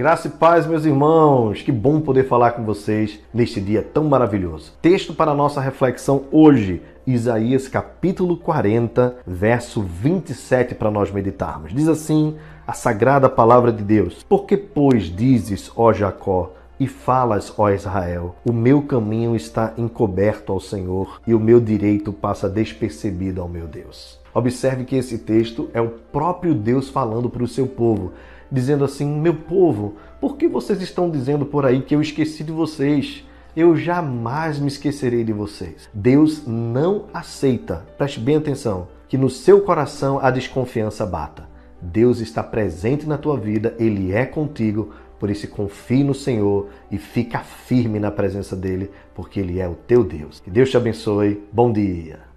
Graça e paz, meus irmãos. Que bom poder falar com vocês neste dia tão maravilhoso. Texto para nossa reflexão hoje, Isaías capítulo 40, verso 27 para nós meditarmos. Diz assim: a sagrada palavra de Deus: Por que pois dizes, ó Jacó, e falas, ó Israel: O meu caminho está encoberto ao Senhor e o meu direito passa despercebido ao meu Deus. Observe que esse texto é o próprio Deus falando para o seu povo, dizendo assim: Meu povo, por que vocês estão dizendo por aí que eu esqueci de vocês? Eu jamais me esquecerei de vocês. Deus não aceita, preste bem atenção, que no seu coração a desconfiança bata. Deus está presente na tua vida, Ele é contigo, por isso, confie no Senhor e fica firme na presença dele, porque ele é o teu Deus. Que Deus te abençoe. Bom dia.